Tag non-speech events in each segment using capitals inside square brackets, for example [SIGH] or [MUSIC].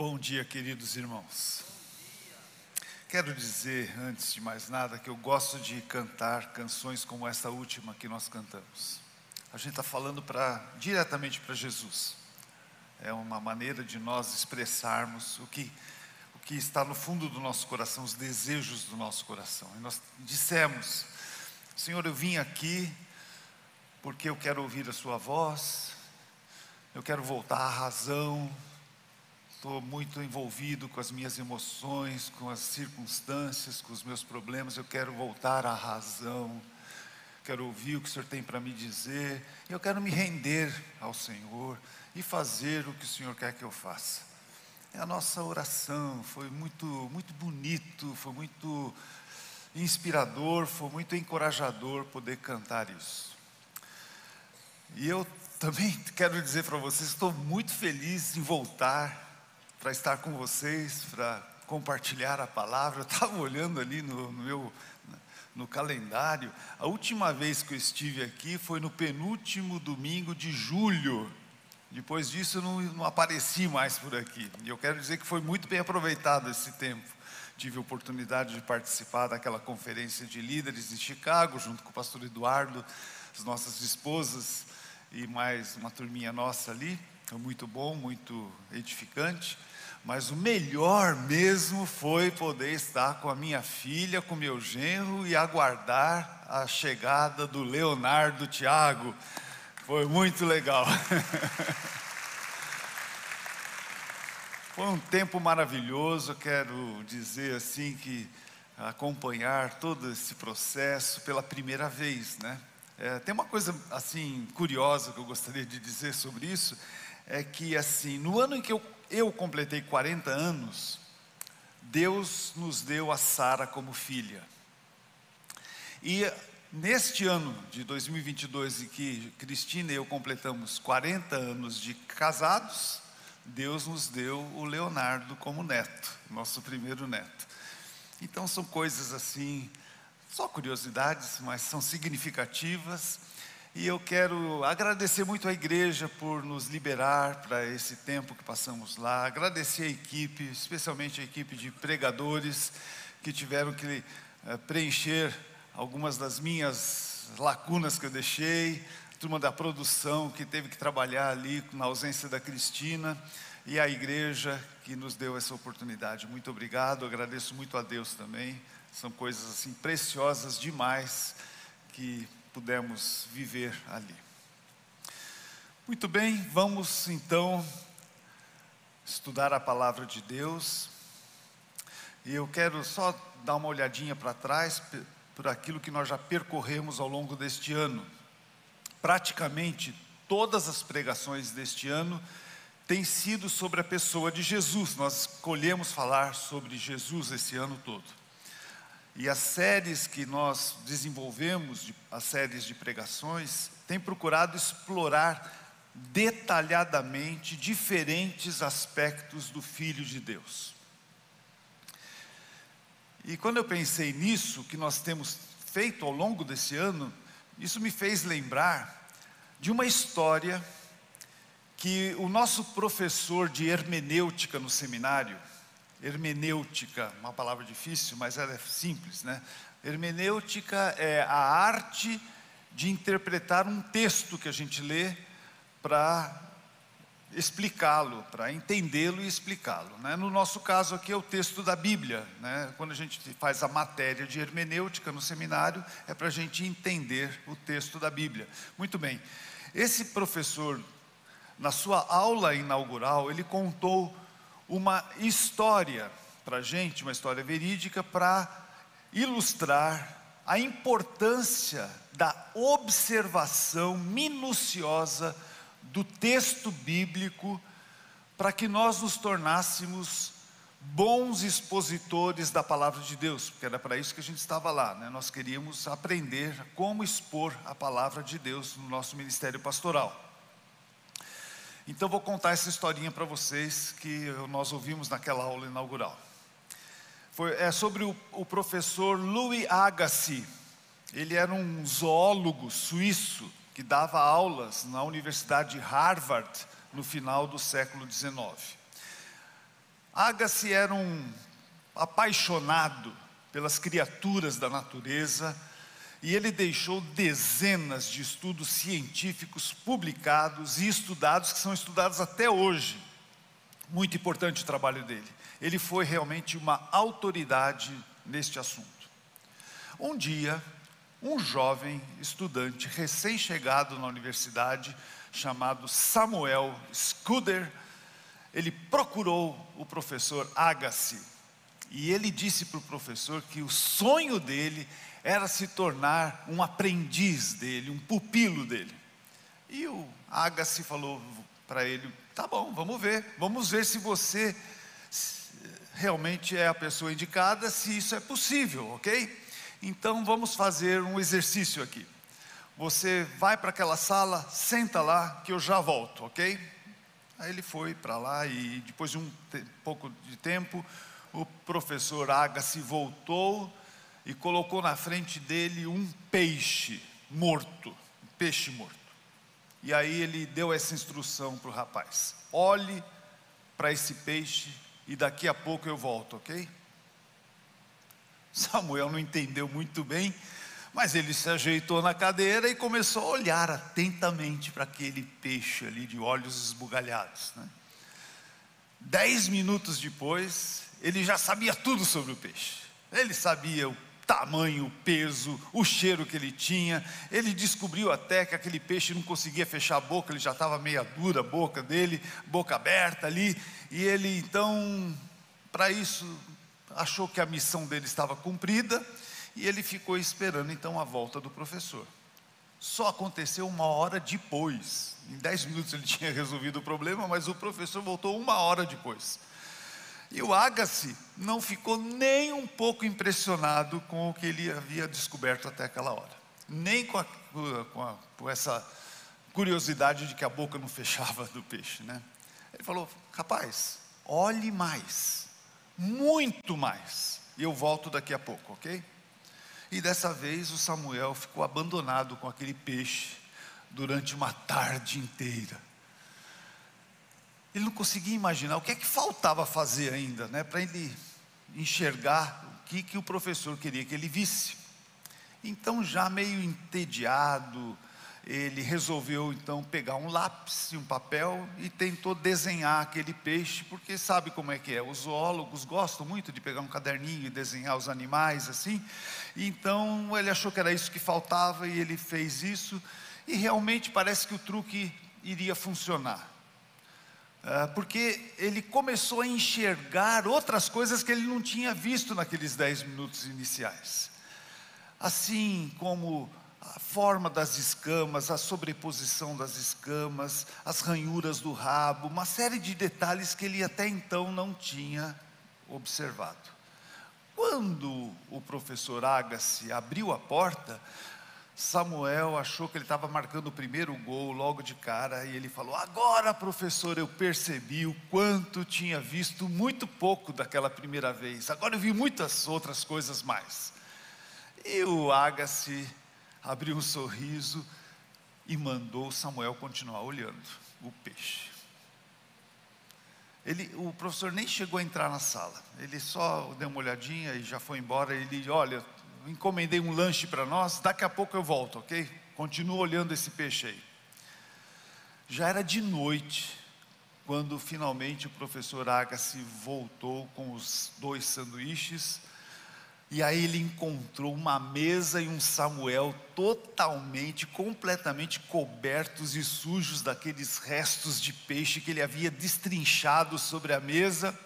Bom dia, queridos irmãos. Quero dizer, antes de mais nada, que eu gosto de cantar canções como essa última que nós cantamos. A gente está falando pra, diretamente para Jesus. É uma maneira de nós expressarmos o que, o que está no fundo do nosso coração, os desejos do nosso coração. E nós dissemos: Senhor, eu vim aqui porque eu quero ouvir a Sua voz, eu quero voltar à razão, estou muito envolvido com as minhas emoções, com as circunstâncias, com os meus problemas, eu quero voltar à razão, quero ouvir o que o Senhor tem para me dizer, eu quero me render ao Senhor e fazer o que o Senhor quer que eu faça. É a nossa oração, foi muito, muito bonito, foi muito inspirador, foi muito encorajador poder cantar isso. E eu também [LAUGHS] quero dizer para vocês, estou muito feliz em voltar para estar com vocês, para compartilhar a palavra. [LAUGHS] Eu estava olhando ali no, no, meu no calendário. A última vez que eu estive aqui foi no penúltimo domingo de julho. Depois disso eu não, não apareci mais por aqui. E eu quero dizer que foi muito bem aproveitado esse tempo. Tive a oportunidade de participar daquela conferência de líderes em Chicago, junto com o pastor Eduardo, as nossas esposas e mais uma turminha nossa ali. Muito bom, muito edificante. Mas o melhor mesmo foi poder estar com a minha filha, com meu genro e aguardar a chegada do Leonardo Tiago. Foi muito legal. [LAUGHS] Foi um tempo maravilhoso, quero dizer assim que acompanhar todo esse processo pela primeira vez, né? É, tem uma coisa assim curiosa que eu gostaria de dizer sobre isso, é que assim, no ano em que eu eu completei 40 anos, Deus nos deu a Sara como filha. E neste ano de 2022, em que Cristina e eu completamos 40 anos de casados, Deus nos deu o Leonardo como neto, nosso primeiro neto. Então são coisas assim, só curiosidades, mas são significativas. E eu quero agradecer muito à igreja por nos liberar para esse tempo que passamos lá. Agradecer a equipe, especialmente a equipe de pregadores que tiveram que é, preencher algumas das minhas lacunas que eu deixei. A turma da produção que teve que trabalhar ali na ausência da Cristina. E a igreja que nos deu essa oportunidade. Muito obrigado, agradeço muito a Deus também. São coisas assim preciosas demais que pudemos viver ali. Muito bem, vamos então estudar a palavra de Deus. E eu quero só dar uma olhadinha para trás por aquilo que nós já percorremos ao longo deste ano. Praticamente todas as pregações deste ano têm sido sobre a pessoa de Jesus. Nós escolhemos falar sobre Jesus esse ano todo. E as séries que nós desenvolvemos, as séries de pregações, têm procurado explorar detalhadamente diferentes aspectos do Filho de Deus. E quando eu pensei nisso, que nós temos feito ao longo desse ano, isso me fez lembrar de uma história que o nosso professor de hermenêutica no seminário, hermenêutica, uma palavra difícil, mas ela é simples, né? Hermenêutica é a arte de interpretar um texto que a gente lê para explicá-lo, para entendê-lo e explicá-lo. Né? No nosso caso aqui é o texto da Bíblia. Né? Quando a gente faz a matéria de hermenêutica no seminário, é para a gente entender o texto da Bíblia. Muito bem. Esse professor, na sua aula inaugural, ele contou uma história para gente, uma história verídica, para ilustrar a importância da observação minuciosa do texto bíblico para que nós nos tornássemos bons expositores da palavra de Deus, porque era para isso que a gente estava lá, né? nós queríamos aprender como expor a palavra de Deus no nosso ministério pastoral. Então vou contar essa historinha para vocês que nós ouvimos naquela aula inaugural. Foi, é sobre o, o professor Louis Agassiz. Ele era um zoólogo suíço que dava aulas na Universidade de Harvard no final do século XIX. Agassi era um apaixonado pelas criaturas da natureza e ele deixou dezenas de estudos científicos publicados e estudados, que são estudados até hoje. Muito importante o trabalho dele. Ele foi realmente uma autoridade neste assunto. Um dia, um jovem estudante recém-chegado na universidade, chamado Samuel Scudder, ele procurou o professor Agassi e ele disse para o professor que o sonho dele era se tornar um aprendiz dele, um pupilo dele. E o Agassi falou para ele: tá bom, vamos ver, vamos ver se você realmente é a pessoa indicada, se isso é possível, ok? Então vamos fazer um exercício aqui. Você vai para aquela sala, senta lá, que eu já volto, ok? Aí ele foi para lá e depois de um pouco de tempo, o professor Agassi voltou e colocou na frente dele um peixe morto, um peixe morto. E aí ele deu essa instrução para o rapaz: olhe para esse peixe e daqui a pouco eu volto, ok? Samuel não entendeu muito bem, mas ele se ajeitou na cadeira e começou a olhar atentamente para aquele peixe ali de olhos esbugalhados. Né? Dez minutos depois, ele já sabia tudo sobre o peixe. Ele sabia o tamanho, peso, o cheiro que ele tinha. Ele descobriu até que aquele peixe não conseguia fechar a boca, ele já estava meia dura a boca dele, boca aberta ali. E ele então, para isso, achou que a missão dele estava cumprida e ele ficou esperando então a volta do professor. Só aconteceu uma hora depois. Em dez minutos ele [LAUGHS] tinha resolvido o problema, mas o professor voltou uma hora depois. E o Agassi não ficou nem um pouco impressionado com o que ele havia descoberto até aquela hora, nem com, a, com, a, com essa curiosidade de que a boca não [LAUGHS] fechava do peixe, né? Ele falou: rapaz, olhe mais, muito mais, e eu volto daqui a pouco, ok? E dessa vez o Samuel ficou abandonado com aquele peixe durante uma tarde inteira. Ele não conseguia imaginar o que é que faltava fazer ainda, né, para ele enxergar o que, que o professor queria que ele visse. Então, já meio entediado, ele resolveu então pegar um lápis e um papel e tentou desenhar aquele peixe, porque sabe como é que é, os zoólogos gostam muito de pegar um caderninho e desenhar os animais assim. Então ele achou que era isso que faltava e ele fez isso, e realmente parece que o truque iria funcionar. Ah, porque ele começou a enxergar outras coisas que ele não tinha visto naqueles dez minutos iniciais. Assim como a forma das escamas, a sobreposição das escamas, as ranhuras do rabo, uma série de detalhes que ele até então não tinha observado. Quando o professor Agassi abriu a porta, Samuel achou que ele estava marcando o primeiro gol logo de cara e ele falou: Agora, professor, eu percebi o quanto tinha visto muito pouco daquela primeira vez. Agora eu vi muitas outras coisas mais. E o Agassi abriu um sorriso e mandou Samuel continuar olhando o peixe. Ele, o professor nem chegou a entrar na sala, ele só deu uma olhadinha e já foi embora. Ele, olha, encomendei um lanche para nós, daqui a pouco eu volto, ok? Continuo olhando esse peixe aí. Já era de noite, quando finalmente o professor Agassi voltou com os dois sanduíches, e aí ele encontrou uma mesa e um Samuel totalmente, completamente cobertos e sujos daqueles restos de peixe que ele havia destrinchado sobre a mesa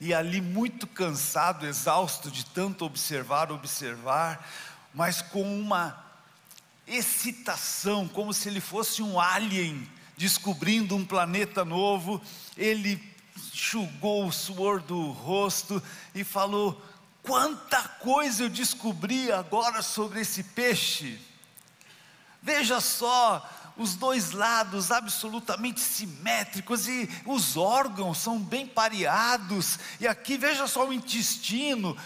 e ali muito cansado, exausto de tanto observar, observar, mas com uma excitação, como se ele fosse um alien descobrindo um planeta novo, ele enxugou o suor do rosto e falou: Quanta coisa eu descobri agora sobre esse peixe. Veja só, os dois lados absolutamente simétricos e os órgãos são bem pareados. E aqui veja só o intestino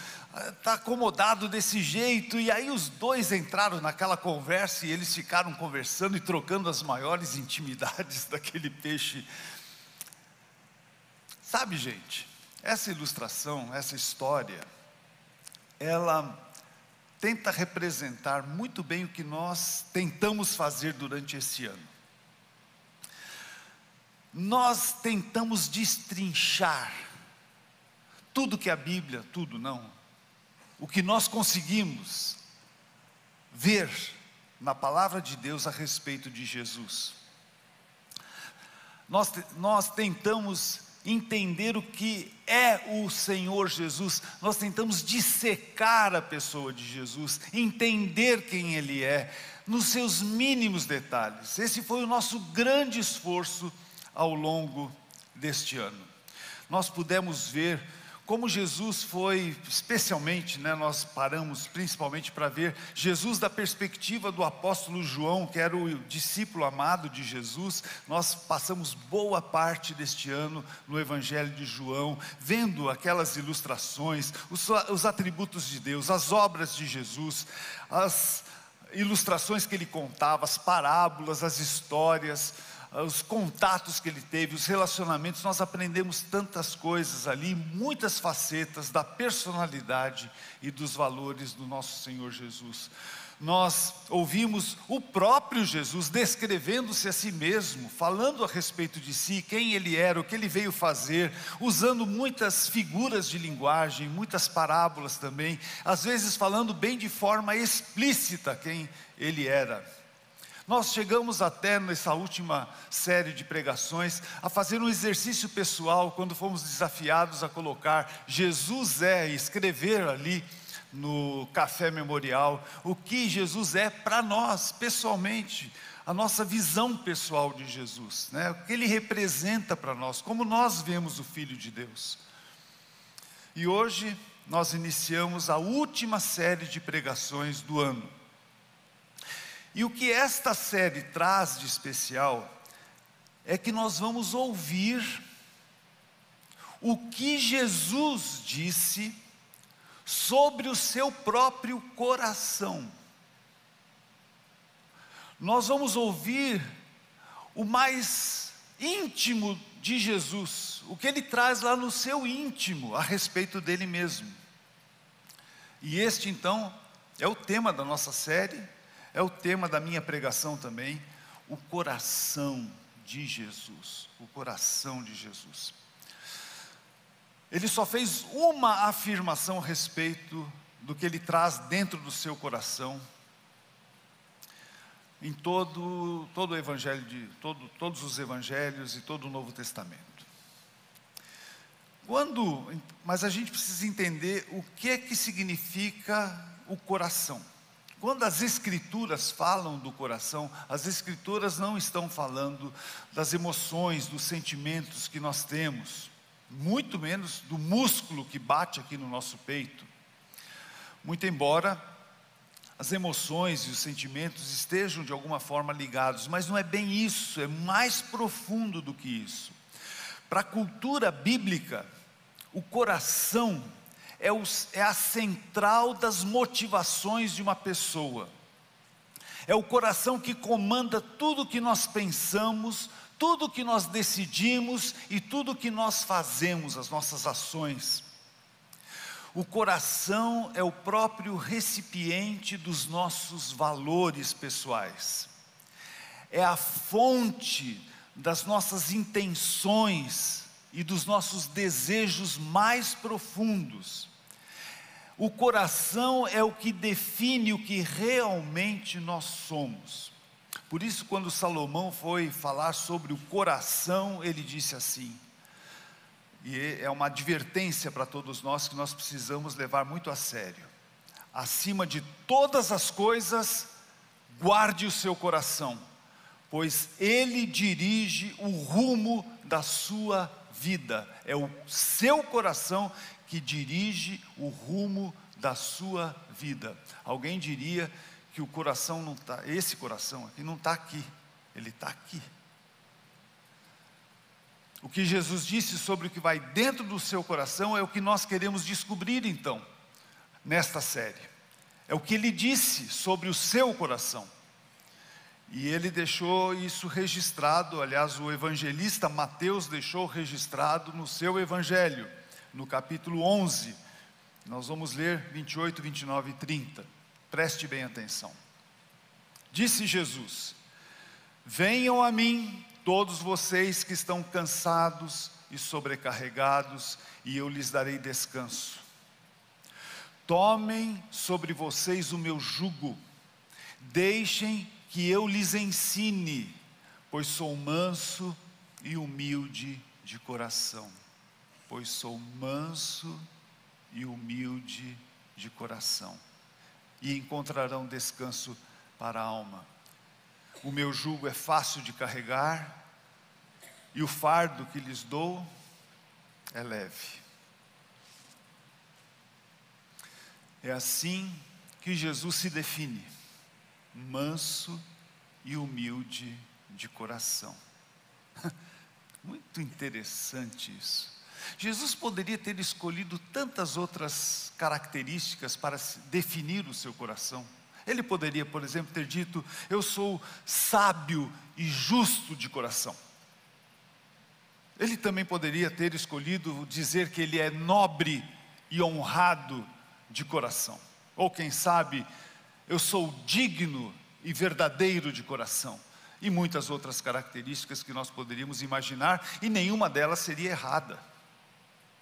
está eh, acomodado desse jeito. E aí os dois entraram naquela conversa e eles ficaram conversando e trocando as maiores [LAUGHS] intimidades daquele peixe. Sabe, gente, essa ilustração, essa história, ela tenta representar muito bem o que nós tentamos fazer durante esse ano. Nós tentamos destrinchar tudo que a Bíblia, tudo não, o que nós conseguimos ver na palavra de Deus a respeito de Jesus. Nós, nós tentamos entender o que é o Senhor Jesus, nós tentamos dissecar a pessoa de Jesus, entender quem Ele é, nos seus mínimos detalhes. Esse foi o nosso grande esforço ao longo deste ano. Nós pudemos ver como Jesus foi, especialmente, né, nós paramos principalmente para ver Jesus da perspectiva do apóstolo João, que era o discípulo amado de Jesus. Nós passamos boa parte deste ano no Evangelho de João, vendo aquelas ilustrações, os, os atributos de Deus, as obras de Jesus, as ilustrações que ele contava, as parábolas, as histórias os contatos que ele teve, os relacionamentos, nós aprendemos tantas coisas ali, muitas facetas da personalidade e dos valores do nosso Senhor Jesus. Nós ouvimos o próprio Jesus descrevendo-se a si mesmo, falando a respeito de si, quem ele era, o que ele veio fazer, usando muitas figuras de linguagem, muitas parábolas também, às vezes falando bem de forma explícita quem ele era. Nós chegamos até nessa última série de pregações a fazer um exercício pessoal quando fomos desafiados a colocar Jesus é, escrever ali no café memorial o que Jesus é para nós pessoalmente, a nossa visão pessoal de Jesus, né? o que ele representa para nós, como nós vemos o Filho de Deus. E hoje nós iniciamos a última série de pregações do ano. E o que esta série traz de especial é que nós vamos ouvir o que Jesus disse sobre o seu próprio coração. Nós vamos ouvir o mais íntimo de Jesus, o que ele traz lá no seu íntimo a respeito dele mesmo. E este então é o tema da nossa série é o tema da minha pregação também, o coração de Jesus. O coração de Jesus. Ele só fez uma afirmação a respeito do que ele traz dentro do seu coração, em todo, todo o evangelho de todo, todos os evangelhos e todo o Novo Testamento. Quando, mas a gente precisa entender o que é que significa o coração. Quando as Escrituras falam do coração, as Escrituras não estão falando das emoções, dos sentimentos que nós temos, muito menos do músculo que bate aqui no nosso peito. Muito embora as emoções e os sentimentos estejam de alguma forma ligados, mas não é bem isso, é mais profundo do que isso. Para a cultura bíblica, o coração é, o, é a central das motivações de uma pessoa. É o coração que comanda tudo que nós pensamos, tudo que nós decidimos e tudo que nós fazemos, as nossas ações. O coração é o próprio recipiente dos nossos valores pessoais, é a fonte das nossas intenções e dos nossos desejos mais profundos. O coração é o que define o que realmente nós somos. Por isso, quando Salomão foi falar sobre o coração, ele disse assim, e é uma advertência para todos nós que nós precisamos levar muito a sério. Acima de todas as coisas, guarde o seu coração, pois ele dirige o rumo da sua vida. É o seu coração que dirige o rumo da sua vida. Alguém diria que o coração não está, esse coração aqui não está aqui, ele está aqui. O que Jesus disse sobre o que vai dentro do seu coração é o que nós queremos descobrir então, nesta série. É o que ele disse sobre o seu coração. E ele deixou isso registrado, aliás, o evangelista Mateus deixou registrado no seu evangelho, no capítulo 11. Nós vamos ler 28, 29 e 30. Preste bem atenção. Disse Jesus: Venham a mim, todos vocês que estão cansados e sobrecarregados, e eu lhes darei descanso. Tomem sobre vocês o meu jugo, deixem que eu lhes ensine, pois sou manso e humilde de coração. Pois sou manso e humilde de coração, e encontrarão descanso para a alma. O meu jugo é fácil de carregar, e o fardo que lhes dou é leve. É assim que Jesus se define: manso e humilde de coração. [LAUGHS] Muito interessante isso. Jesus poderia ter escolhido tantas outras características para definir o seu coração. Ele poderia, por exemplo, ter dito: Eu sou sábio e justo de coração. Ele também poderia ter escolhido dizer que ele é nobre e honrado de coração. Ou quem sabe, eu sou digno e verdadeiro de coração. E muitas outras características que nós poderíamos imaginar, e nenhuma delas seria errada,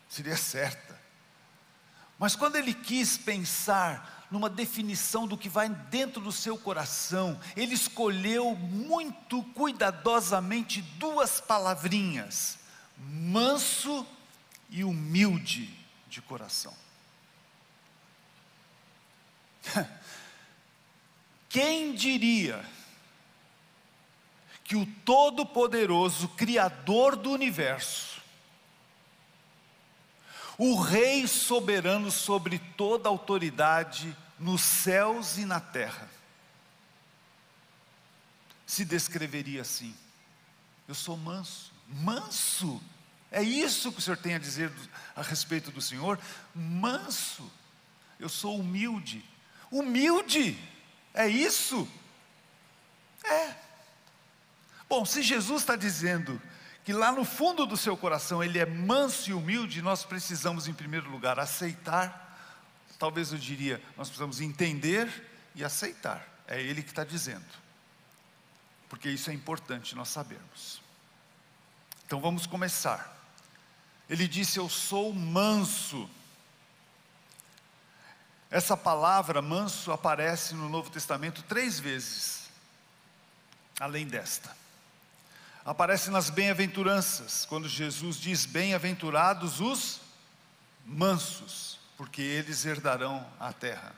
seria certa. Mas quando ele quis pensar numa definição do que vai dentro do seu coração, ele escolheu muito cuidadosamente duas palavrinhas: manso e humilde de coração. [LAUGHS] Quem diria que o Todo-Poderoso Criador do universo, o Rei soberano sobre toda autoridade nos céus e na terra, se descreveria assim: Eu sou manso, manso. É isso que o Senhor tem a dizer a respeito do Senhor? Manso. Eu sou humilde. Humilde. É isso? É. Bom, se Jesus está dizendo que lá no fundo do seu coração ele é manso e humilde, nós precisamos, em primeiro lugar, aceitar, talvez eu diria, nós precisamos entender e aceitar. É Ele que está dizendo, porque isso é importante nós sabermos. Então vamos começar. Ele disse: Eu sou manso. Essa palavra manso aparece no Novo Testamento três vezes, além desta. Aparece nas bem-aventuranças, quando Jesus diz: Bem-aventurados os mansos, porque eles herdarão a terra.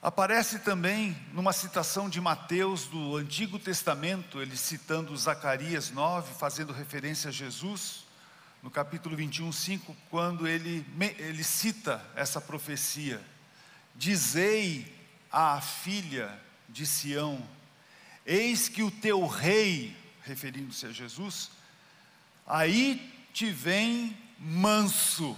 Aparece também numa citação de Mateus do Antigo Testamento, ele citando Zacarias 9, fazendo referência a Jesus no capítulo 21, 5, quando ele, ele cita essa profecia: Dizei à filha de Sião: Eis que o teu rei, referindo-se a Jesus, aí te vem manso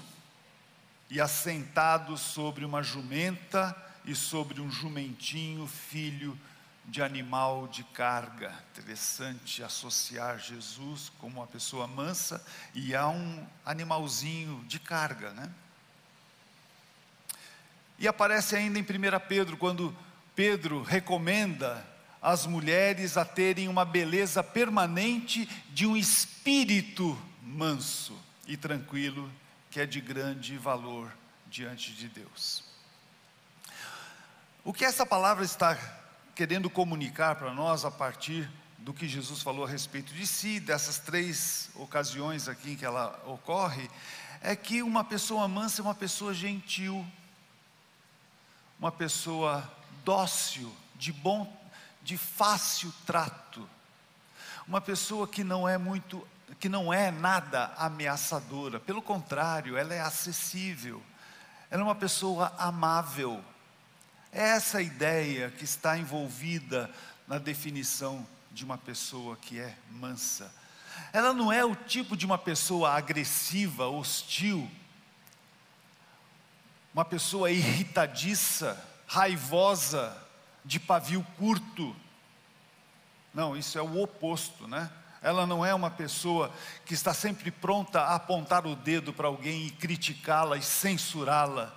e assentado sobre uma jumenta e sobre um jumentinho, filho de animal de carga. Interessante associar Jesus como uma pessoa mansa e a um animalzinho de carga, né? E aparece ainda em 1 Pedro, quando Pedro recomenda as mulheres a terem uma beleza permanente de um espírito manso e tranquilo, que é de grande valor diante de Deus. O que essa palavra está querendo comunicar para nós a partir do que Jesus falou a respeito de si, dessas três ocasiões aqui em que ela ocorre, é que uma pessoa mansa é uma pessoa gentil, uma pessoa dócil, de bom, de fácil trato, uma pessoa que não é muito, que não é nada ameaçadora, pelo contrário, ela é acessível, ela é uma pessoa amável, essa ideia que está envolvida na definição de uma pessoa que é mansa. Ela não é o tipo de uma pessoa agressiva, hostil, uma pessoa irritadiça, raivosa, de pavio curto. Não, isso é o oposto, né? Ela não é uma pessoa que está sempre pronta a apontar o dedo para alguém e criticá-la e censurá-la.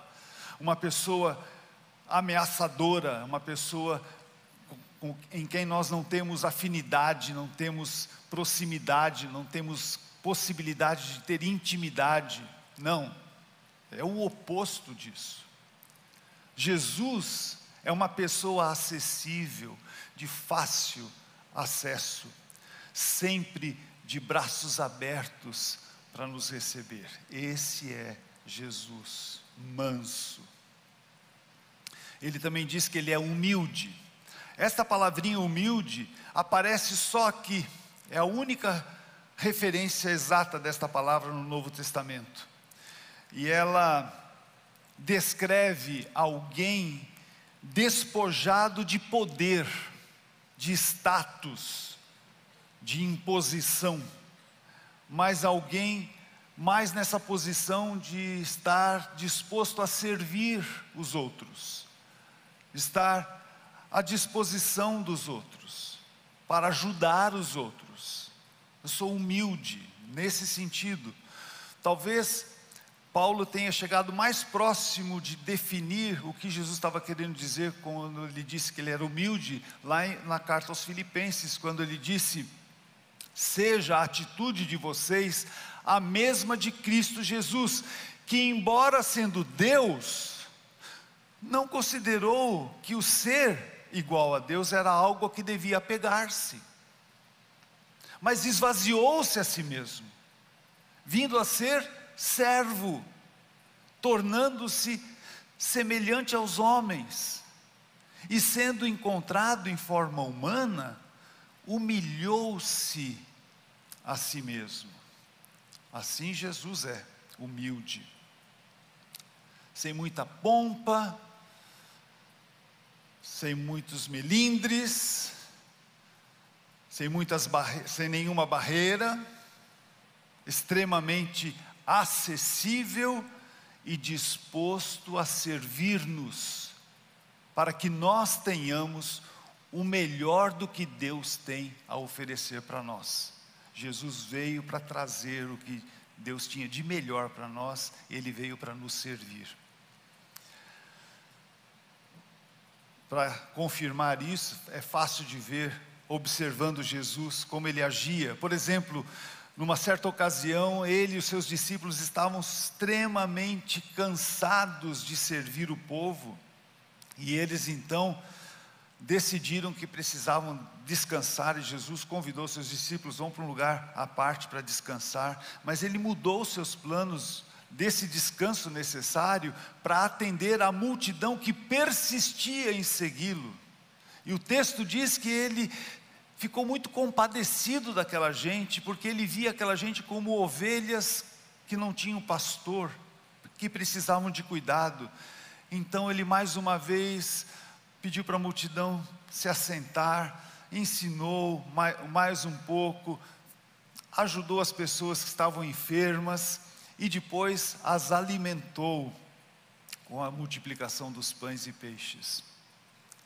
Uma pessoa ameaçadora, uma pessoa em quem nós não temos afinidade, não temos proximidade, não temos possibilidade de ter intimidade. Não, é o oposto disso. Jesus é uma pessoa acessível, de fácil acesso, sempre de braços abertos para nos receber. Esse é Jesus, manso. Ele também diz que ele é humilde. Esta palavrinha humilde aparece só aqui, é a única referência exata desta palavra no Novo Testamento. E ela descreve alguém despojado de poder, de status, de imposição, mas alguém mais nessa posição de estar disposto a servir os outros estar à disposição dos outros, para ajudar os outros. Eu sou humilde nesse sentido. Talvez Paulo tenha chegado mais próximo de definir o que Jesus estava querendo dizer quando ele disse que ele era humilde, lá na carta aos Filipenses, quando ele disse: Seja a atitude de vocês a mesma de Cristo Jesus, que, embora sendo Deus, não considerou que o ser igual a Deus era algo a que devia apegar-se, mas esvaziou-se a si mesmo, vindo a ser servo, tornando-se semelhante aos homens, e sendo encontrado em forma humana, humilhou-se a si mesmo. Assim Jesus é humilde, sem muita pompa, sem muitos melindres, sem, muitas sem nenhuma barreira, extremamente acessível e disposto a servir-nos, para que nós tenhamos o melhor do que Deus tem a oferecer para nós. Jesus veio para trazer o que Deus tinha de melhor para nós, ele veio para nos servir. Para confirmar isso, é fácil de ver, observando Jesus, como ele agia. Por exemplo, numa certa ocasião, ele e os seus discípulos estavam extremamente cansados de servir o povo, e eles então decidiram que precisavam descansar, e Jesus convidou seus discípulos, vão para um lugar à parte para descansar, mas ele mudou seus planos desse descanso necessário para atender a multidão que persistia em segui-lo. E o texto diz que ele ficou muito compadecido daquela gente, porque ele via aquela gente como ovelhas que não tinham pastor, que precisavam de cuidado. Então ele mais uma vez pediu para a multidão se assentar, ensinou mais, um pouco, ajudou as pessoas que estavam enfermas e depois as alimentou com a multiplicação dos pães e peixes.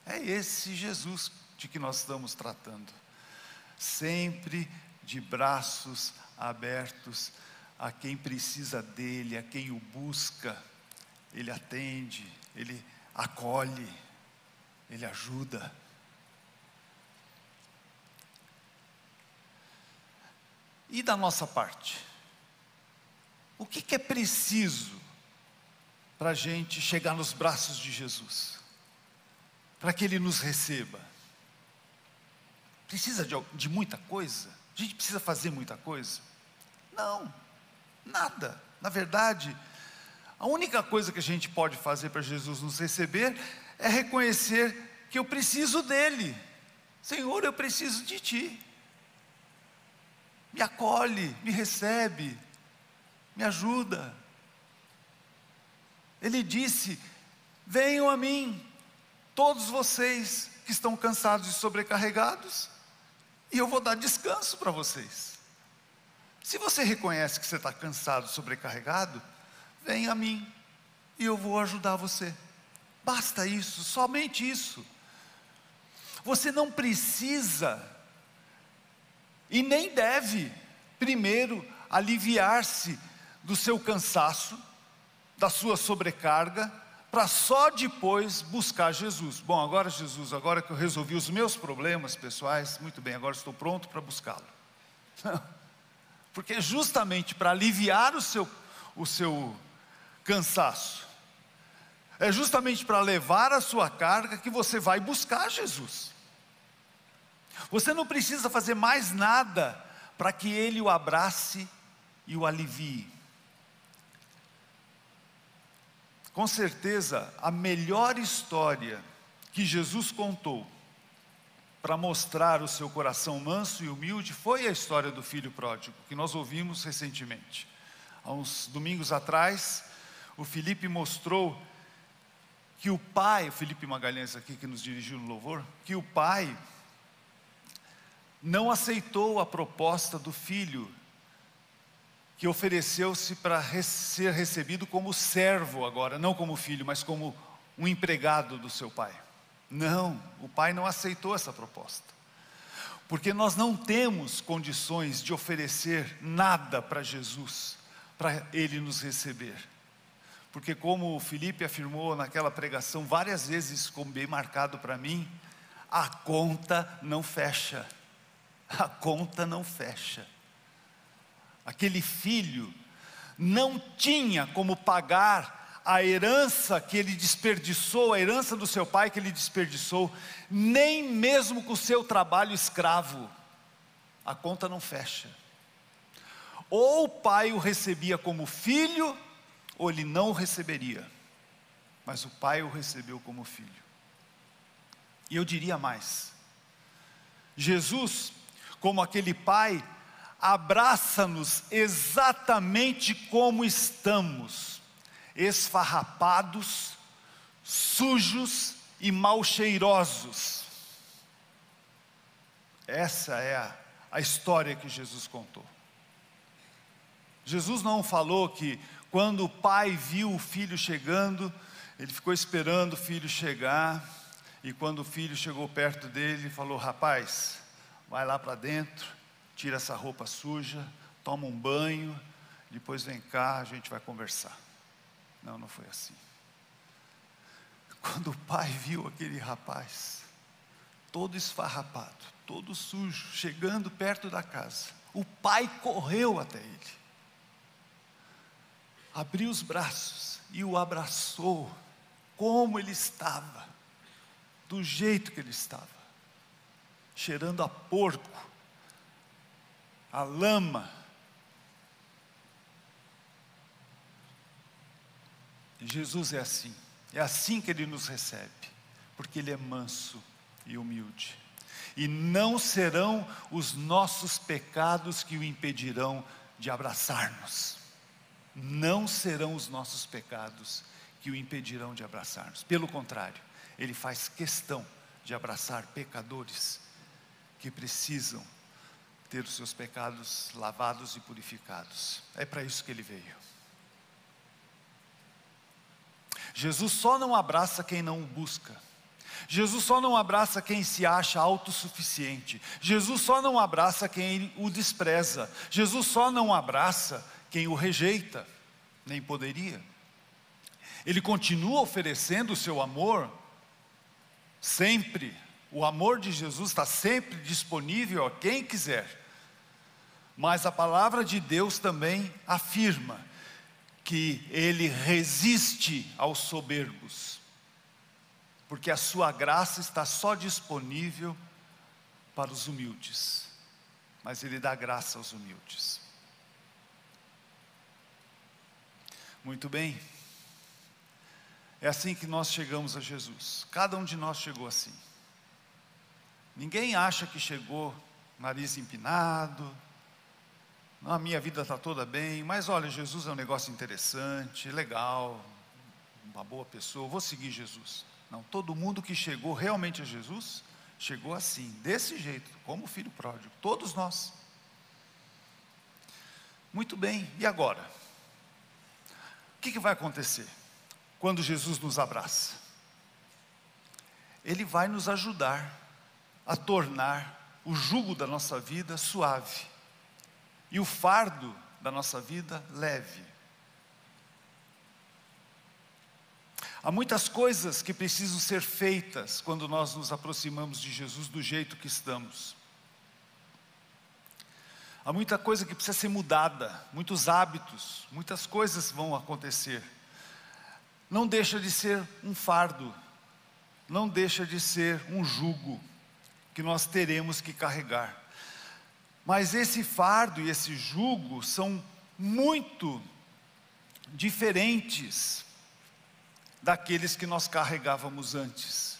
É esse Jesus de que nós estamos tratando, sempre de braços abertos a quem precisa dele, a quem o busca, ele atende, ele acolhe, ele ajuda. E da nossa parte? O que, que é preciso para a gente chegar nos braços de Jesus? Para que Ele nos receba? Precisa de, de muita coisa? A gente precisa fazer muita coisa? Não, nada. Na verdade, a única coisa que a gente pode fazer para Jesus nos receber é reconhecer que eu preciso dele. Senhor, eu preciso de ti. Me acolhe, me recebe, me ajuda. Ele disse: Venham a mim, todos vocês que estão cansados e sobrecarregados, e eu vou dar descanso para vocês. Se você reconhece que você está cansado, sobrecarregado, venha a mim e eu vou ajudar você. Basta isso, somente isso. Você não precisa e nem deve, primeiro, aliviar-se do seu cansaço, da sua sobrecarga, para só depois buscar Jesus. Bom, agora Jesus, agora que eu resolvi os meus problemas pessoais, muito bem, agora estou pronto para buscá-lo. Porque justamente para aliviar o seu, o seu cansaço, é justamente para levar a sua carga que você vai buscar Jesus. Você não precisa fazer mais nada para que Ele o abrace e o alivie. Com certeza, a melhor história que Jesus contou para mostrar o seu coração manso e humilde foi a história do filho pródigo, que nós ouvimos recentemente. Há uns domingos atrás, o Felipe mostrou que o pai, o Felipe Magalhães aqui que nos dirigiu no louvor, que o pai não aceitou a proposta do filho que ofereceu-se para ser recebido como servo agora, não como filho, mas como um empregado do seu pai. Não, o pai não aceitou essa proposta. Porque nós não temos condições de oferecer nada para Jesus, para ele nos receber. Porque, como o Felipe afirmou naquela pregação, várias vezes ficou bem marcado para mim, a conta não fecha. A conta não fecha aquele filho, não tinha como pagar a herança que ele desperdiçou, a herança do seu pai que ele desperdiçou, nem mesmo com o seu trabalho escravo. A conta não fecha. Ou o pai o recebia como filho, ou ele não o receberia. Mas o pai o recebeu como filho. E eu diria mais: Jesus, como aquele pai, abraça-nos exatamente como estamos, esfarrapados, sujos e mal cheirosos. Essa é a, a história que Jesus contou. Jesus não falou que quando o pai viu o filho chegando, ele ficou esperando o filho chegar, e quando o filho chegou perto dele, falou: Rapaz, vai lá para dentro tira essa roupa suja, toma um banho, depois vem cá, a gente vai conversar. Não, não foi assim. Quando o pai viu aquele rapaz, todo esfarrapado, todo sujo, chegando perto da casa, o pai correu até ele, abriu os braços e o abraçou, como ele estava, do jeito que ele estava, cheirando a porco, a lama. Jesus é assim, é assim que ele nos recebe, porque ele é manso e humilde. E não serão os nossos pecados que o impedirão de abraçar-nos. Não serão os nossos pecados que o impedirão de abraçar-nos. Pelo contrário, ele faz questão de abraçar pecadores que precisam ter os seus pecados lavados e purificados. É para isso que ele veio. Jesus só não abraça quem não o busca. Jesus só não abraça quem se acha autossuficiente. Jesus só não abraça quem o despreza. Jesus só não abraça quem o rejeita. Nem poderia. Ele continua oferecendo o seu amor sempre. O amor de Jesus está sempre disponível a quem quiser. Mas a palavra de Deus também afirma que ele resiste aos soberbos, porque a sua graça está só disponível para os humildes, mas ele dá graça aos humildes. Muito bem, é assim que nós chegamos a Jesus, cada um de nós chegou assim. Ninguém acha que chegou nariz empinado, a minha vida está toda bem, mas olha, Jesus é um negócio interessante, legal, uma boa pessoa, vou seguir Jesus. Não, todo mundo que chegou realmente a Jesus, chegou assim, desse jeito, como filho pródigo, todos nós. Muito bem, e agora? O que, que vai acontecer quando Jesus nos abraça? Ele vai nos ajudar a tornar o jugo da nossa vida suave e o fardo da nossa vida leve. Há muitas coisas que precisam ser feitas quando nós nos aproximamos de Jesus do jeito que estamos. Há muita coisa que precisa ser mudada, muitos hábitos, muitas coisas vão acontecer. Não deixa de ser um fardo, não deixa de ser um jugo que nós teremos que carregar. Mas esse fardo e esse jugo são muito diferentes daqueles que nós carregávamos antes,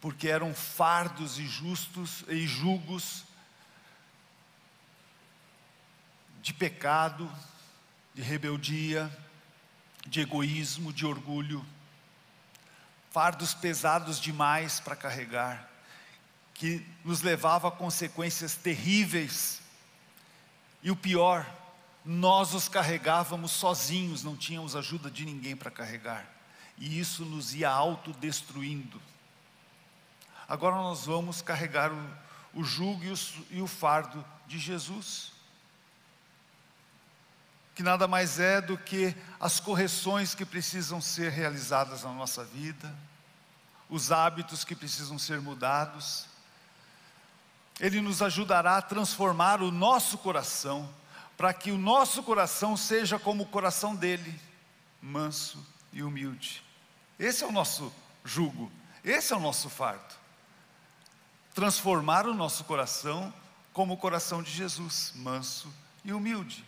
porque eram fardos e justos e julgos de pecado, de rebeldia, de egoísmo, de orgulho, fardos pesados demais para carregar, que nos levava a consequências terríveis. E o pior, nós os carregávamos sozinhos, não tínhamos ajuda de ninguém para carregar e isso nos ia autodestruindo. Agora nós vamos carregar o, o jugo e o, e o fardo de Jesus, que nada mais é do que as correções que precisam ser realizadas na nossa vida, os hábitos que precisam ser mudados. Ele nos ajudará a transformar o nosso coração, para que o nosso coração seja como o coração dele, manso e humilde. Esse é o nosso jugo, esse é o nosso fardo. Transformar o nosso coração como o coração de Jesus, manso e humilde.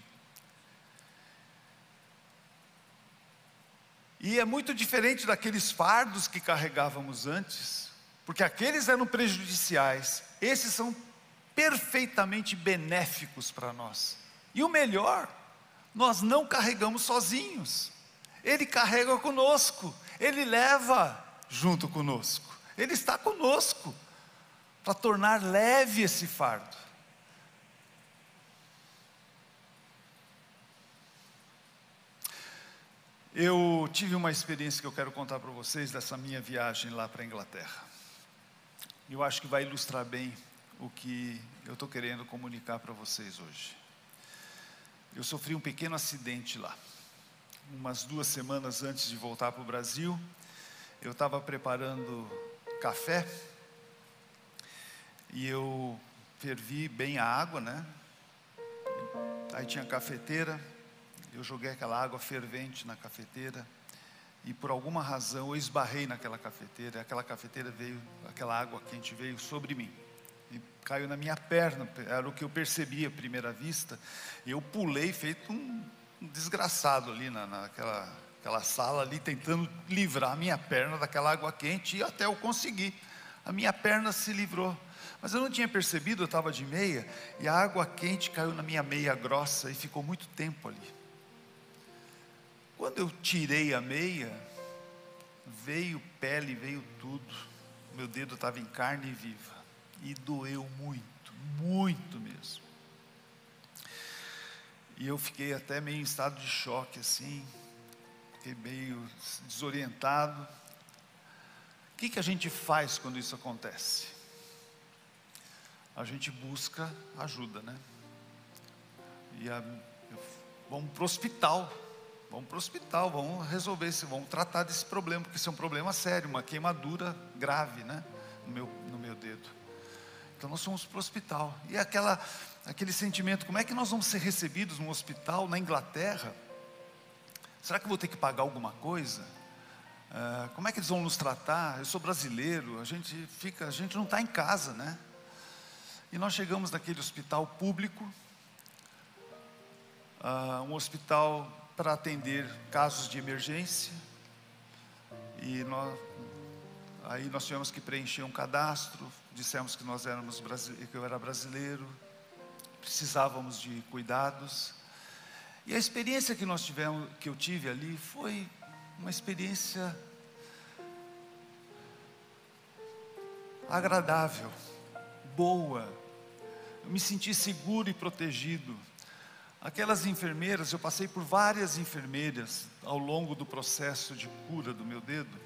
E é muito diferente daqueles fardos que carregávamos antes, porque aqueles eram prejudiciais, esses são perfeitamente benéficos para nós. E o melhor, nós não carregamos sozinhos, Ele carrega conosco, ele leva junto conosco, Ele está conosco para tornar leve esse fardo. Eu tive uma experiência que eu quero contar para vocês dessa minha viagem lá para a Inglaterra. Eu acho que vai ilustrar bem o que eu estou querendo comunicar para vocês hoje. Eu sofri um pequeno acidente lá umas duas semanas antes de voltar para o Brasil, eu estava preparando café e eu fervi bem a água, né? Aí tinha cafeteira, eu joguei aquela água fervente na cafeteira e por alguma razão eu esbarrei naquela cafeteira, aquela cafeteira veio, aquela água quente veio sobre mim e caiu na minha perna, era o que eu percebi à primeira vista, e eu pulei feito um um desgraçado ali na, naquela aquela sala ali, tentando livrar a minha perna daquela água quente, e até eu consegui. A minha perna se livrou. Mas eu não tinha percebido, eu estava de meia, e a água quente caiu na minha meia grossa e ficou muito tempo ali. Quando eu tirei a meia, veio pele, veio tudo. Meu dedo estava em carne viva. E doeu muito, muito mesmo. E eu fiquei até meio em estado de choque, assim, fiquei meio desorientado. O que, que a gente faz quando isso acontece? A gente busca ajuda, né? E a, vamos para o hospital, vamos para o hospital, vamos resolver isso, vamos tratar desse problema, porque isso é um problema sério, uma queimadura grave, né? No meu, no meu dedo. Então nós fomos para o hospital. E aquela, aquele sentimento, como é que nós vamos ser recebidos no hospital na Inglaterra? Será que eu vou ter que pagar alguma coisa? Uh, como é que eles vão nos tratar? Eu sou brasileiro, a gente fica, a gente não está em casa, né? E nós chegamos naquele hospital público, uh, um hospital para atender casos de emergência. E nós, aí nós tivemos que preencher um cadastro, dissemos que nós éramos que eu era brasileiro, precisávamos de cuidados. E a experiência que nós tivemos, que eu tive ali, foi uma experiência agradável, boa. Eu me senti seguro e protegido. Aquelas enfermeiras, eu passei por várias enfermeiras ao longo do processo de cura do meu dedo.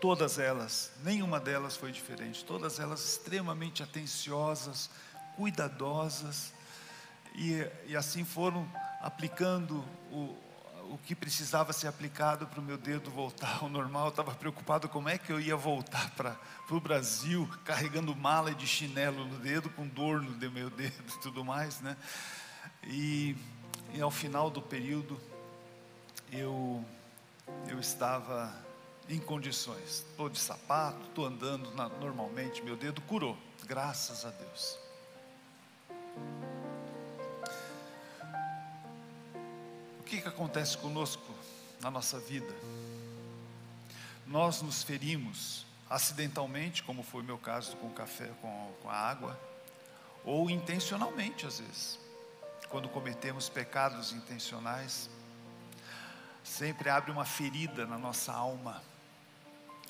Todas elas, nenhuma delas foi diferente, todas elas extremamente atenciosas, cuidadosas, e, e assim foram aplicando o, o que precisava ser aplicado para o meu dedo voltar ao normal. Eu estava preocupado como é que eu ia voltar para o Brasil, carregando mala de chinelo no dedo, com dor no meu dedo e tudo mais, né? E, e ao final do período, eu, eu estava em condições. Estou de sapato, estou andando na, normalmente, meu dedo curou, graças a Deus. O que, que acontece conosco na nossa vida? Nós nos ferimos acidentalmente, como foi o meu caso com o café, com, com a água, ou intencionalmente às vezes, quando cometemos pecados intencionais, sempre abre uma ferida na nossa alma.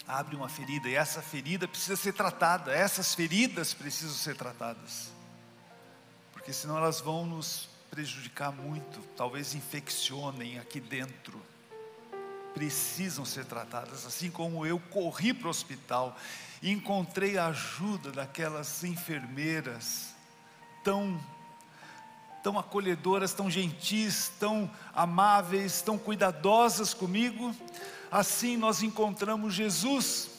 Abre uma ferida, e essa ferida precisa ser tratada, essas feridas precisam ser tratadas, porque senão elas vão nos prejudicar muito, talvez infeccionem aqui dentro, precisam ser tratadas, assim como eu corri para o hospital e encontrei a ajuda daquelas enfermeiras tão tão acolhedoras, tão gentis, tão amáveis, tão cuidadosas comigo, assim nós encontramos Jesus,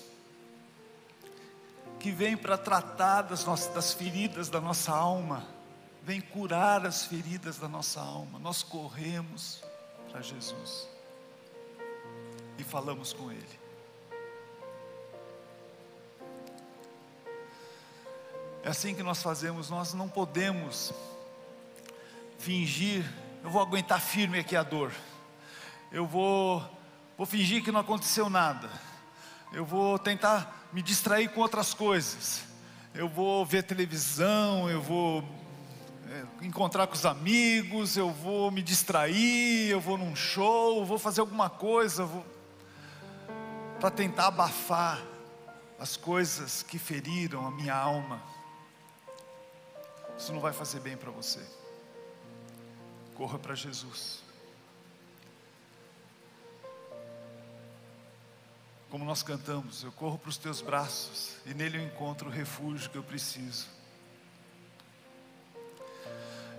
que vem para tratar das, nossas, das feridas da nossa alma, vem curar as feridas da nossa alma. Nós corremos para Jesus e falamos com Ele. É assim que nós fazemos, nós não podemos fingir, eu vou aguentar firme aqui a dor, eu vou, vou fingir que não aconteceu nada, eu vou tentar me distrair com outras coisas, eu vou ver televisão, eu vou é, encontrar com os amigos, eu vou me distrair, eu vou num show, vou fazer alguma coisa, vou para tentar abafar as coisas que feriram a minha alma. Isso não vai fazer bem para você corra para Jesus. Como nós cantamos, eu corro para os teus braços e nele eu encontro o refúgio que eu preciso.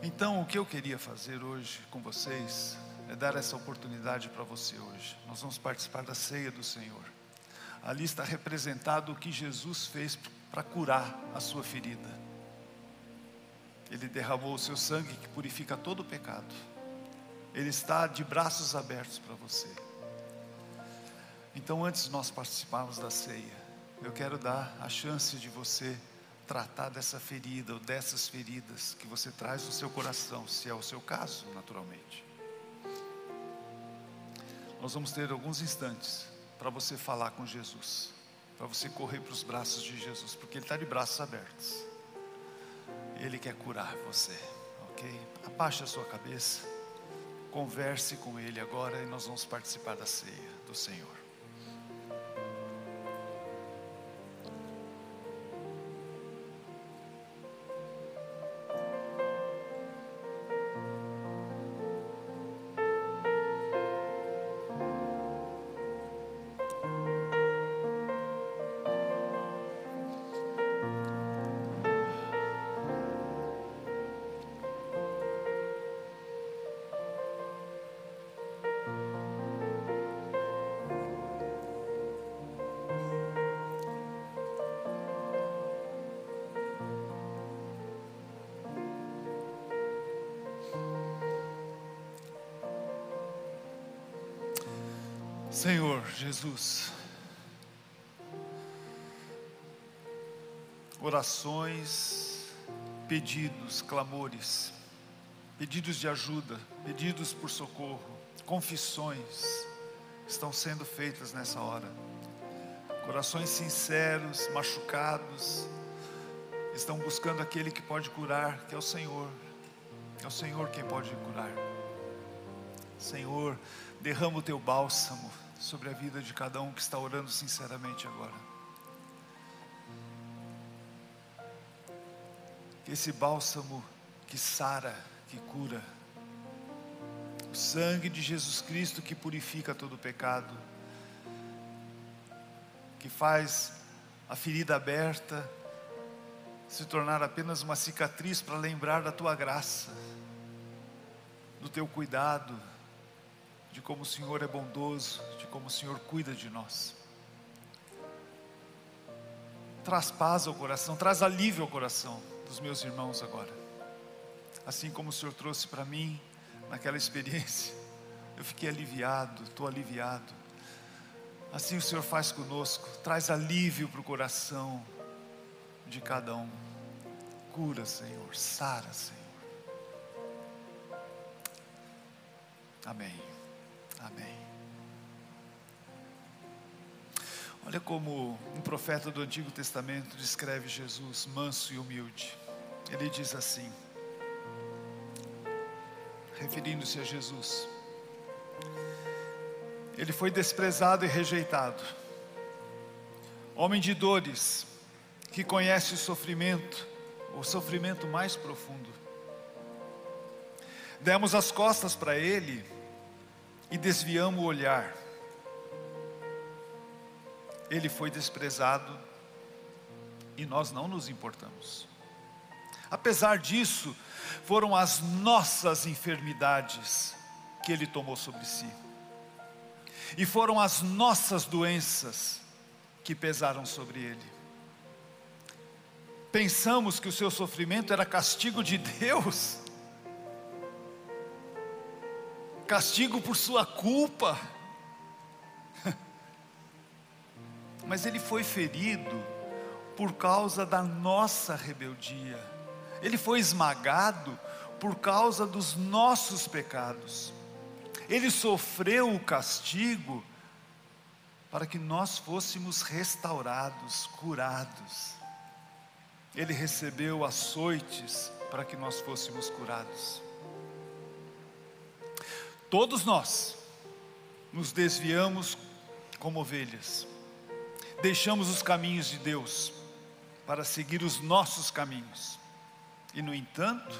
Então, o que eu queria fazer hoje com vocês é dar essa oportunidade para você hoje. Nós vamos participar da ceia do Senhor. Ali está representado o que Jesus fez para curar a sua ferida. Ele derramou o seu sangue que purifica todo o pecado. Ele está de braços abertos para você. Então, antes de nós participarmos da ceia, eu quero dar a chance de você tratar dessa ferida ou dessas feridas que você traz no seu coração, se é o seu caso, naturalmente. Nós vamos ter alguns instantes para você falar com Jesus, para você correr para os braços de Jesus, porque Ele está de braços abertos. Ele quer curar você, ok? Abaixe a sua cabeça, converse com Ele agora e nós vamos participar da ceia do Senhor. Senhor Jesus, orações, pedidos, clamores, pedidos de ajuda, pedidos por socorro, confissões estão sendo feitas nessa hora. Corações sinceros, machucados, estão buscando aquele que pode curar, que é o Senhor. É o Senhor quem pode curar. Senhor, derrama o teu bálsamo sobre a vida de cada um que está orando sinceramente agora. Que esse bálsamo que sara, que cura, o sangue de Jesus Cristo que purifica todo pecado, que faz a ferida aberta se tornar apenas uma cicatriz para lembrar da tua graça, do teu cuidado, de como o Senhor é bondoso, de como o Senhor cuida de nós. Traz paz ao coração, traz alívio ao coração dos meus irmãos agora. Assim como o Senhor trouxe para mim naquela experiência, [LAUGHS] eu fiquei aliviado, estou aliviado. Assim o Senhor faz conosco, traz alívio para o coração de cada um. Cura, Senhor, sara, Senhor. Amém. Amém. Olha como um profeta do Antigo Testamento descreve Jesus manso e humilde. Ele diz assim, referindo-se a Jesus: Ele foi desprezado e rejeitado, homem de dores, que conhece o sofrimento, o sofrimento mais profundo. Demos as costas para Ele e desviamos o olhar. Ele foi desprezado e nós não nos importamos. Apesar disso, foram as nossas enfermidades que Ele tomou sobre si, e foram as nossas doenças que pesaram sobre Ele. Pensamos que o seu sofrimento era castigo de Deus, castigo por sua culpa, [LAUGHS] mas Ele foi ferido por causa da nossa rebeldia ele foi esmagado por causa dos nossos pecados. Ele sofreu o castigo para que nós fôssemos restaurados, curados. Ele recebeu açoites para que nós fôssemos curados. Todos nós nos desviamos como ovelhas, deixamos os caminhos de Deus para seguir os nossos caminhos. E no entanto,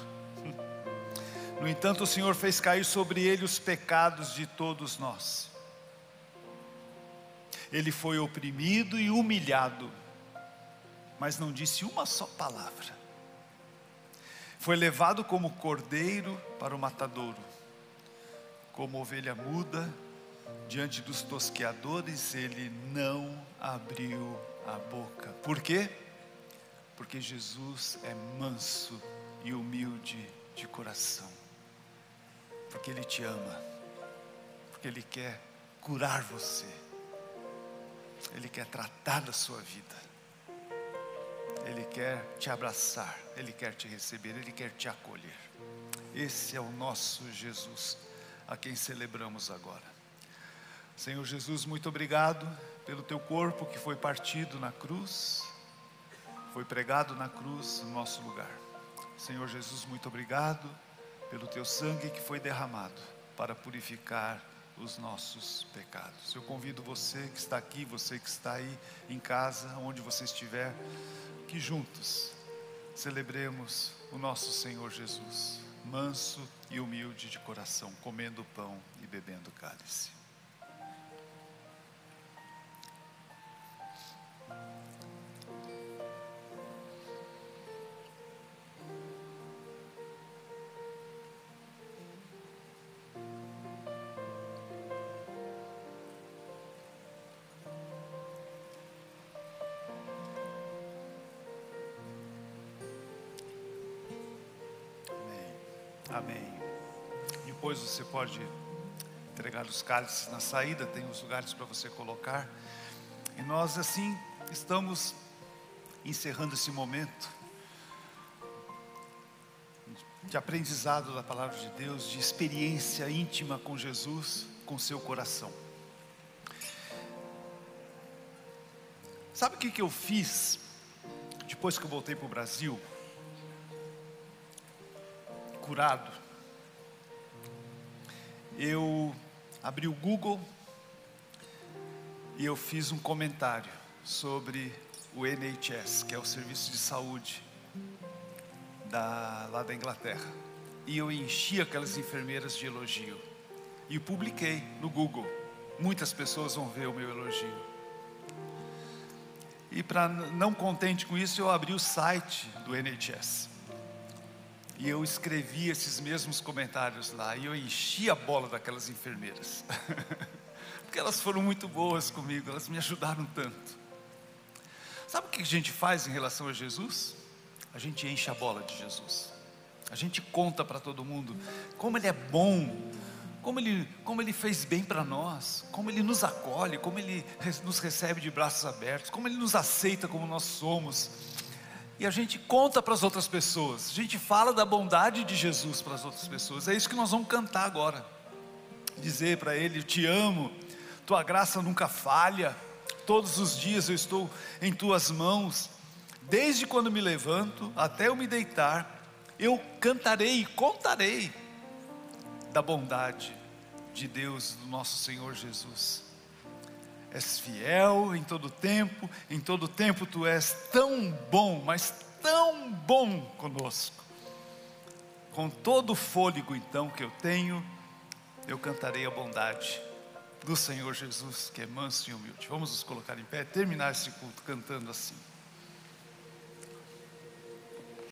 [LAUGHS] no entanto, o Senhor fez cair sobre ele os pecados de todos nós. Ele foi oprimido e humilhado, mas não disse uma só palavra. Foi levado como cordeiro para o matadouro, como ovelha muda, diante dos tosqueadores, ele não abriu a boca. Por quê? porque Jesus é manso e humilde de coração, porque Ele te ama, porque Ele quer curar você, Ele quer tratar da sua vida, Ele quer te abraçar, Ele quer te receber, Ele quer te acolher. Esse é o nosso Jesus, a quem celebramos agora. Senhor Jesus, muito obrigado pelo teu corpo que foi partido na cruz foi pregado na cruz no nosso lugar. Senhor Jesus, muito obrigado pelo teu sangue que foi derramado para purificar os nossos pecados. Eu convido você que está aqui, você que está aí em casa, onde você estiver, que juntos celebremos o nosso Senhor Jesus, manso e humilde de coração, comendo pão e bebendo cálice. Amém. Depois você pode entregar os cálices na saída, tem os lugares para você colocar. E nós assim estamos encerrando esse momento de aprendizado da palavra de Deus, de experiência íntima com Jesus, com seu coração. Sabe o que, que eu fiz depois que eu voltei para o Brasil? Curado. Eu abri o Google e eu fiz um comentário sobre o NHS, que é o serviço de saúde da, lá da Inglaterra. E eu enchi aquelas enfermeiras de elogio. E publiquei no Google. Muitas pessoas vão ver o meu elogio. E para não contente com isso, eu abri o site do NHS. E eu escrevi esses mesmos comentários lá. E eu enchi a bola daquelas enfermeiras. [LAUGHS] Porque elas foram muito boas comigo, elas me ajudaram tanto. Sabe o que a gente faz em relação a Jesus? A gente enche a bola de Jesus. A gente conta para todo mundo como Ele é bom, como Ele, como ele fez bem para nós, como Ele nos acolhe, como Ele nos recebe de braços abertos, como Ele nos aceita como nós somos. E a gente conta para as outras pessoas, a gente fala da bondade de Jesus para as outras pessoas. É isso que nós vamos cantar agora. Dizer para Ele: Eu te amo, Tua graça nunca falha, todos os dias eu estou em Tuas mãos, desde quando me levanto até eu me deitar, eu cantarei e contarei da bondade de Deus, do nosso Senhor Jesus. És fiel em todo tempo, em todo tempo tu és tão bom, mas tão bom conosco. Com todo o fôlego então que eu tenho, eu cantarei a bondade do Senhor Jesus, que é manso e humilde. Vamos nos colocar em pé, terminar esse culto cantando assim.